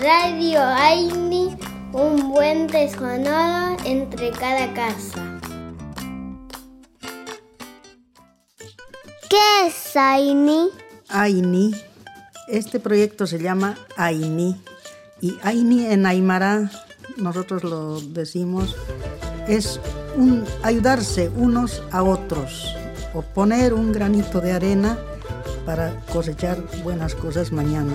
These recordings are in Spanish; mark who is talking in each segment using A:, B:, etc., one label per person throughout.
A: Radio Aini, un puente sonoro entre cada casa. ¿Qué es Aini?
B: Aini. Este proyecto se llama Aini. Y Aini en Aymara, nosotros lo decimos, es un ayudarse unos a otros o poner un granito de arena para cosechar buenas cosas mañana.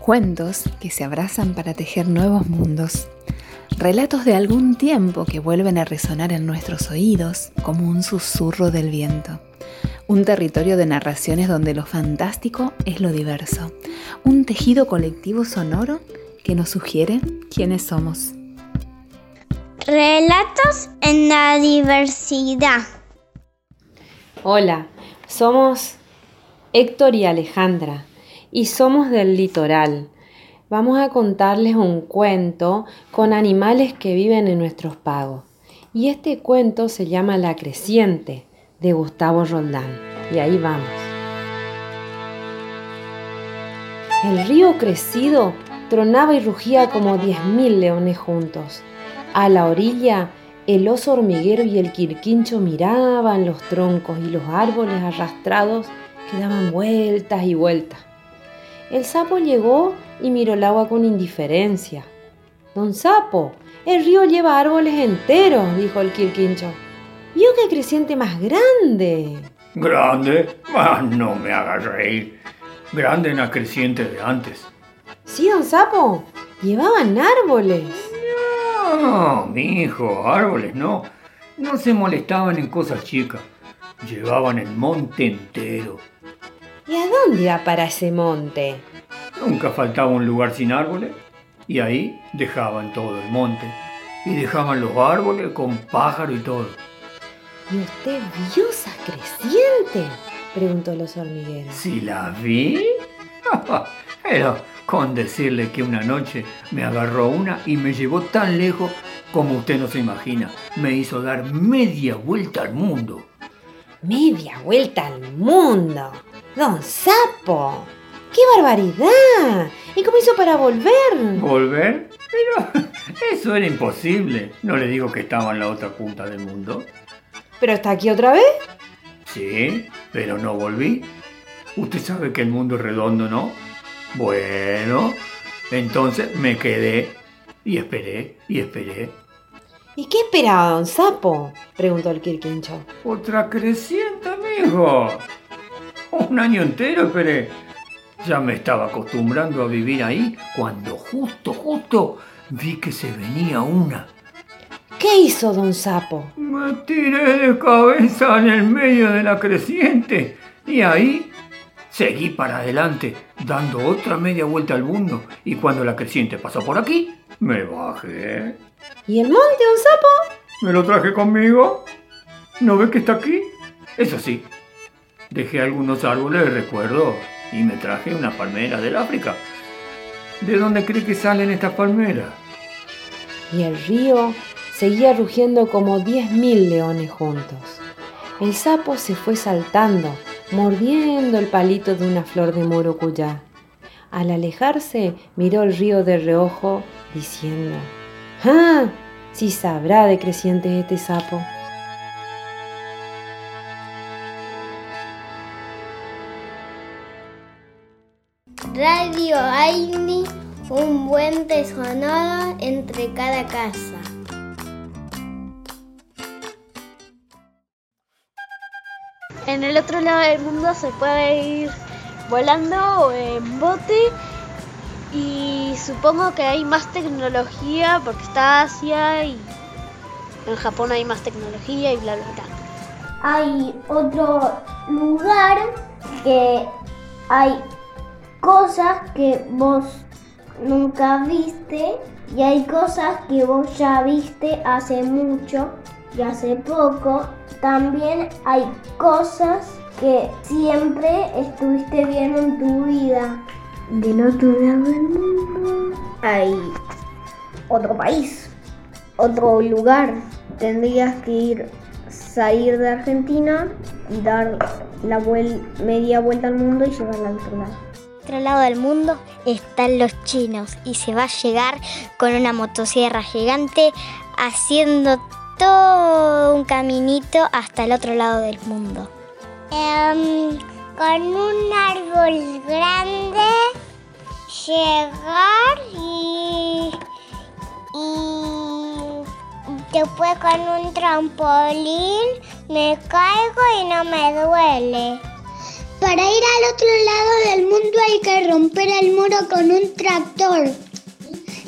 C: Cuentos que se abrazan para tejer nuevos mundos. Relatos de algún tiempo que vuelven a resonar en nuestros oídos como un susurro del viento. Un territorio de narraciones donde lo fantástico es lo diverso. Un tejido colectivo sonoro que nos sugiere quiénes somos.
A: Relatos en la diversidad.
D: Hola, somos Héctor y Alejandra y somos del litoral. Vamos a contarles un cuento con animales que viven en nuestros pagos. Y este cuento se llama La Creciente de Gustavo Roldán. Y ahí vamos. El río crecido tronaba y rugía como diez mil leones juntos. A la orilla, el oso hormiguero y el quirquincho miraban los troncos y los árboles arrastrados que daban vueltas y vueltas. El sapo llegó y miró el agua con indiferencia. Don Sapo, el río lleva árboles enteros, dijo el quirquincho. ¿Vio qué creciente más grande?
E: ¿Grande? Ah, no me hagas reír. Grande en la creciente de antes.
D: Sí, don Sapo, llevaban árboles.
E: No, mi hijo, árboles no. No se molestaban en cosas chicas. Llevaban el monte entero.
D: ¿Y a dónde iba para ese monte?
E: Nunca faltaba un lugar sin árboles. Y ahí dejaban todo el monte. Y dejaban los árboles con pájaro y todo.
D: ¿Y usted vio esa creciente? Preguntó los hormigueros.
E: ¿Si la vi? Pero con decirle que una noche me agarró una y me llevó tan lejos como usted no se imagina. Me hizo dar media vuelta al mundo.
D: Media vuelta al mundo. Don Sapo. ¡Qué barbaridad! ¿Y cómo hizo para volver?
E: ¿Volver? Pero eso era imposible. No le digo que estaba en la otra punta del mundo.
D: ¿Pero está aquí otra vez?
E: Sí, pero no volví. Usted sabe que el mundo es redondo, ¿no? Bueno, entonces me quedé y esperé y esperé.
D: ¿Y qué esperaba don Sapo? preguntó el Quirquincho.
E: Otra creciente, amigo. Un año entero esperé. Ya me estaba acostumbrando a vivir ahí cuando justo, justo vi que se venía una.
D: ¿Qué hizo don Sapo?
E: Me tiré de cabeza en el medio de la creciente y ahí seguí para adelante, dando otra media vuelta al mundo y cuando la creciente pasó por aquí, me bajé.
D: ¿Y el monte, don Sapo?
E: ¿Me lo traje conmigo? ¿No ve que está aquí? Eso sí, dejé algunos árboles de recuerdo y me traje una palmera del África. ¿De dónde cree que salen estas palmeras?
D: Y el río seguía rugiendo como diez mil leones juntos. El sapo se fue saltando, mordiendo el palito de una flor de morocuyá. Al alejarse, miró el río de reojo, diciendo, ¡Ah! Si sabrá de crecientes este sapo.
A: Radio Aini, un puente sonoro entre cada casa.
F: En el otro lado del mundo se puede ir volando o en bote y supongo que hay más tecnología porque está Asia y en Japón hay más tecnología y bla bla bla.
A: Hay otro lugar que hay cosas que vos nunca viste y hay cosas que vos ya viste hace mucho y hace poco. También hay cosas que siempre estuviste viendo en tu vida. Del otro lado del mundo hay otro país, otro lugar. Tendrías que ir, salir de Argentina y dar la media vuelta al mundo y llevarla al otro lado.
G: Otro lado del mundo están los chinos y se va a llegar con una motosierra gigante haciendo todo un caminito hasta el otro lado del mundo.
H: Em, con un árbol grande llegar y, y después con un trampolín me caigo y no me duele.
I: Para ir al otro lado del mundo hay que romper el muro con un tractor.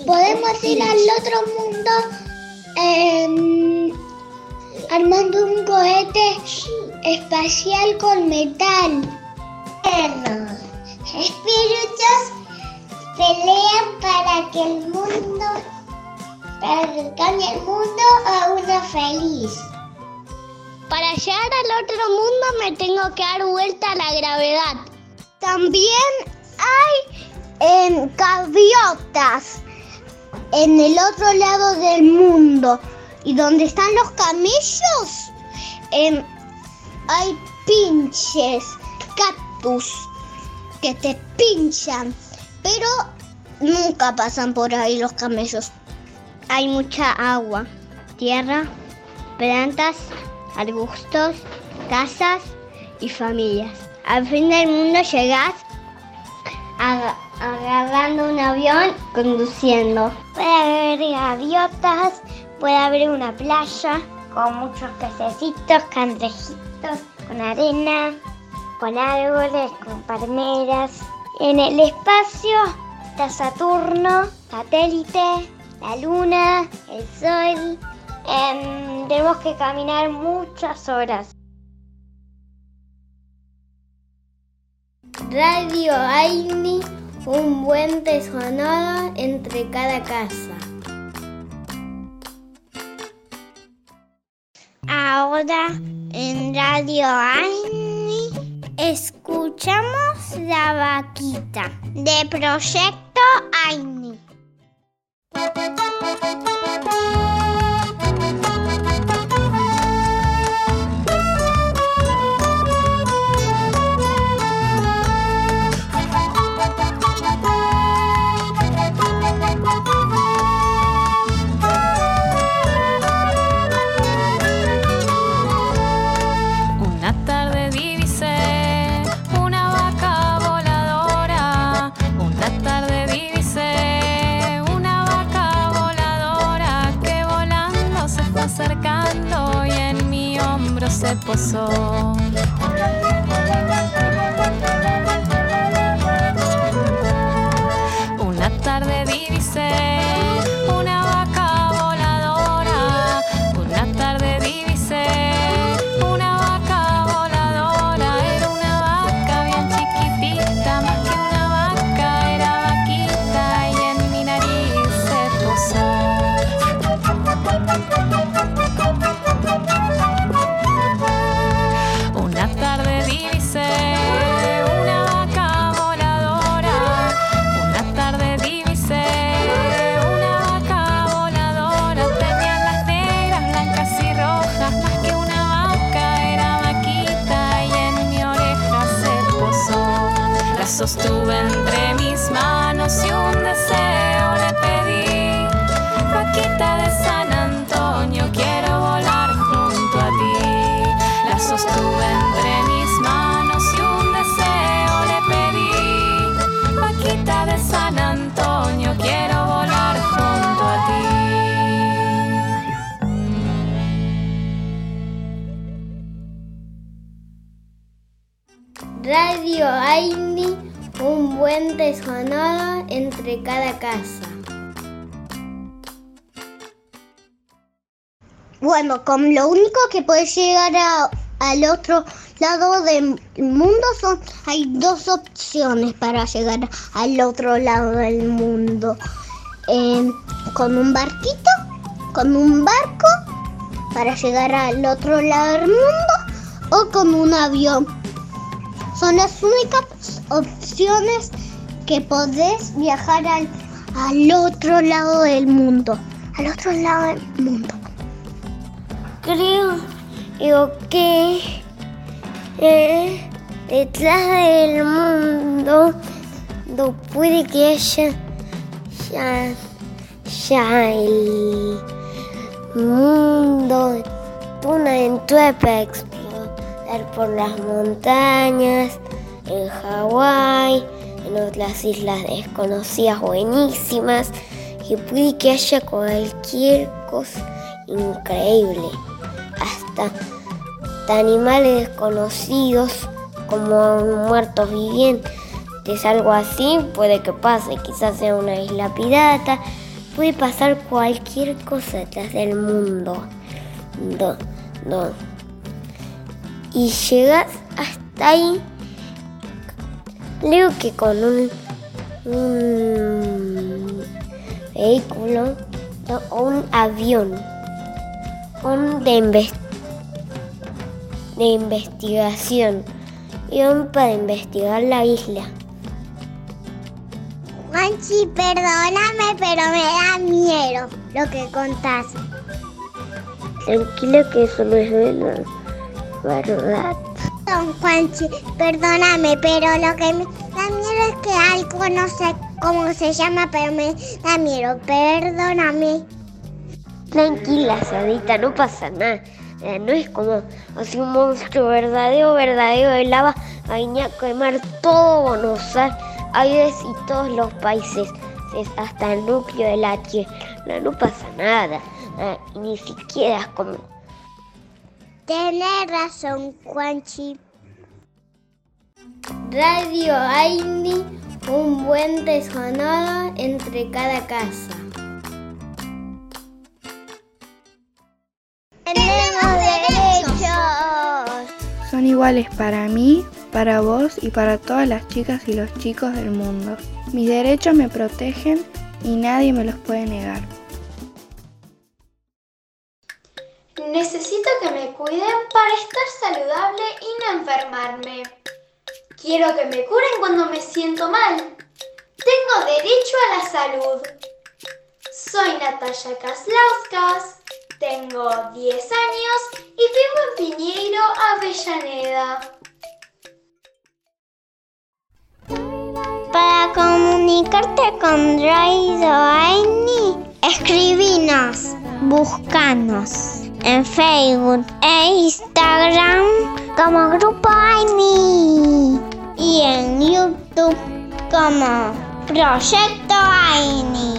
I: Podemos ir al otro mundo em, armando un cohete espacial con metal.
H: Espíritus pelean para que el mundo, para que cambie el mundo a uno feliz.
J: Para llegar al otro mundo me tengo que dar vuelta a la gravedad.
K: También hay en gaviotas en el otro lado del mundo. Y donde están los camellos, hay pinches, cactus que te pinchan. Pero nunca pasan por ahí los camellos.
L: Hay mucha agua, tierra, plantas arbustos, casas y familias. Al fin del mundo llegas agarrando un avión, conduciendo.
M: Puede haber gaviotas, puede haber una playa con muchos pececitos, candrejitos, con arena, con árboles, con palmeras. En el espacio está Saturno, satélite, la luna, el sol, Em, tenemos que caminar muchas horas.
N: Radio Aini, un buen sonoro entre cada casa.
O: Ahora en Radio Aini escuchamos la vaquita de Proyecto Aini.
C: Tarde divisé
N: buen sonoro entre cada casa.
K: Bueno, como lo único que puede llegar al otro lado del mundo son, hay dos opciones para llegar al otro lado del mundo. Con un barquito, con un barco para llegar al otro lado del mundo o con un avión. Son las únicas opciones que podés viajar al, al otro lado del mundo. Al otro lado del mundo.
J: Creo que eh,
N: detrás del mundo no puede que haya ya, ya el mundo una aventura para por las montañas en Hawái en otras islas desconocidas buenísimas y puede que haya cualquier cosa increíble hasta animales desconocidos como muertos vivientes, algo así, puede que pase, quizás sea una isla pirata, puede pasar cualquier cosa detrás del mundo. No, no. Y llegas hasta ahí, creo que con un, un vehículo o un avión un de investigación de investigación y un para investigar la isla.
I: Juanchi, perdóname, pero me da miedo lo que contás.
N: Tranquilo que eso no es verdad.
I: Don Juanchi, perdóname, pero lo que me da miedo es que algo no sé cómo se llama, pero me da miedo. Perdóname.
N: Tranquila, Sadita, no pasa nada. Eh, no es como así un monstruo verdadero, verdadero de lava, venía a quemar todo Buenos Aires y todos los países, hasta el núcleo de la Tierra. No, pasa nada, eh, ni siquiera es como...
I: Tienes razón, Juanchi.
N: Radio Aini, un buen sonoro entre cada casa.
P: son iguales para mí, para vos y para todas las chicas y los chicos del mundo. Mis derechos me protegen y nadie me los puede negar.
Q: Necesito que me cuiden para estar saludable y no enfermarme. Quiero que me curen cuando me siento mal. Tengo derecho a la salud. Soy Natalia Kaslauskas. Tengo 10 años y vivo en Piñeiro, Avellaneda.
H: Para comunicarte con Raido Aini, escribinos, buscanos en Facebook e Instagram como Grupo Aini y en YouTube como Proyecto Aini.